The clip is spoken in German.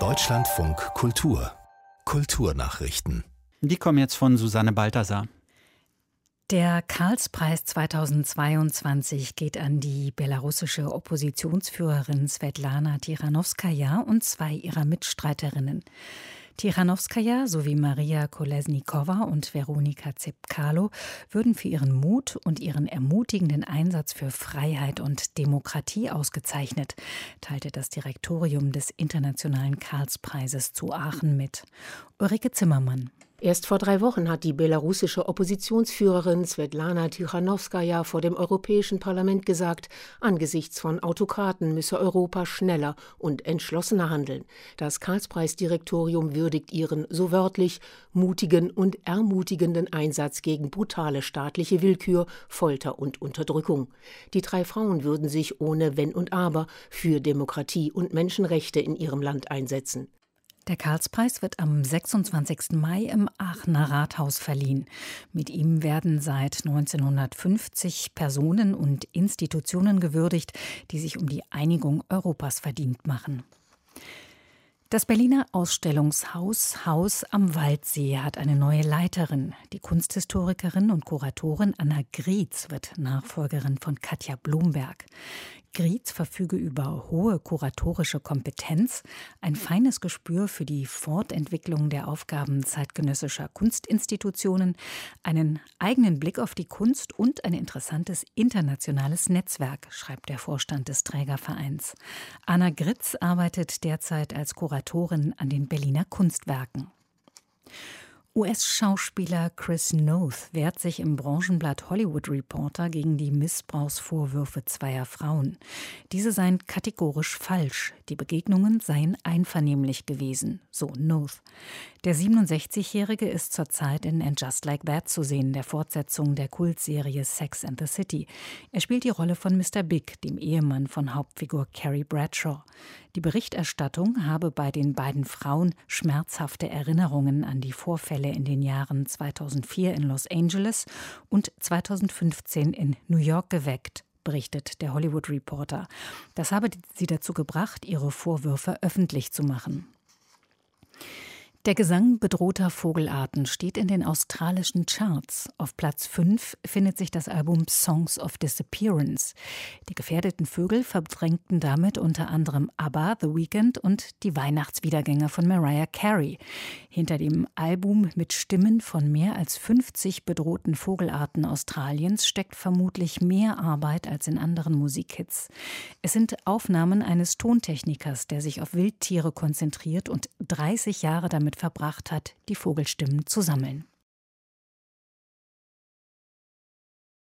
Deutschlandfunk Kultur Kulturnachrichten. Die kommen jetzt von Susanne Balthasar. Der Karlspreis 2022 geht an die belarussische Oppositionsführerin Svetlana Tichanowskaja und zwei ihrer Mitstreiterinnen. Tichanowskaja sowie Maria Kolesnikova und Veronika Zepkalo würden für ihren Mut und ihren ermutigenden Einsatz für Freiheit und Demokratie ausgezeichnet, teilte das Direktorium des Internationalen Karlspreises zu Aachen mit. Ulrike Zimmermann. Erst vor drei Wochen hat die belarussische Oppositionsführerin Svetlana Tichanowskaja vor dem Europäischen Parlament gesagt, angesichts von Autokraten müsse Europa schneller und entschlossener handeln. Das Karlspreisdirektorium würdigt ihren so wörtlich mutigen und ermutigenden Einsatz gegen brutale staatliche Willkür, Folter und Unterdrückung. Die drei Frauen würden sich ohne Wenn und Aber für Demokratie und Menschenrechte in ihrem Land einsetzen. Der Karlspreis wird am 26. Mai im Aachener Rathaus verliehen. Mit ihm werden seit 1950 Personen und Institutionen gewürdigt, die sich um die Einigung Europas verdient machen. Das Berliner Ausstellungshaus Haus am Waldsee hat eine neue Leiterin. Die Kunsthistorikerin und Kuratorin Anna Grietz wird Nachfolgerin von Katja Blumberg. Grietz verfüge über hohe kuratorische Kompetenz, ein feines Gespür für die Fortentwicklung der Aufgaben zeitgenössischer Kunstinstitutionen, einen eigenen Blick auf die Kunst und ein interessantes internationales Netzwerk, schreibt der Vorstand des Trägervereins. Anna Gritz arbeitet derzeit als Kuratorin an den Berliner Kunstwerken. US-Schauspieler Chris Noth wehrt sich im Branchenblatt Hollywood Reporter gegen die Missbrauchsvorwürfe zweier Frauen. Diese seien kategorisch falsch. Die Begegnungen seien einvernehmlich gewesen, so Noth. Der 67-Jährige ist zurzeit in And Just Like That zu sehen, der Fortsetzung der Kultserie Sex and the City. Er spielt die Rolle von Mr. Big, dem Ehemann von Hauptfigur Carrie Bradshaw. Die Berichterstattung habe bei den beiden Frauen schmerzhafte Erinnerungen an die Vorfälle in den Jahren 2004 in Los Angeles und 2015 in New York geweckt berichtet der Hollywood Reporter. Das habe sie dazu gebracht, ihre Vorwürfe öffentlich zu machen. Der Gesang bedrohter Vogelarten steht in den australischen Charts. Auf Platz 5 findet sich das Album Songs of Disappearance. Die gefährdeten Vögel verdrängten damit unter anderem ABBA, The Weeknd und die Weihnachtswiedergänger von Mariah Carey. Hinter dem Album mit Stimmen von mehr als 50 bedrohten Vogelarten Australiens steckt vermutlich mehr Arbeit als in anderen Musikhits. Es sind Aufnahmen eines Tontechnikers, der sich auf Wildtiere konzentriert und 30 Jahre damit verbracht hat, die Vogelstimmen zu sammeln.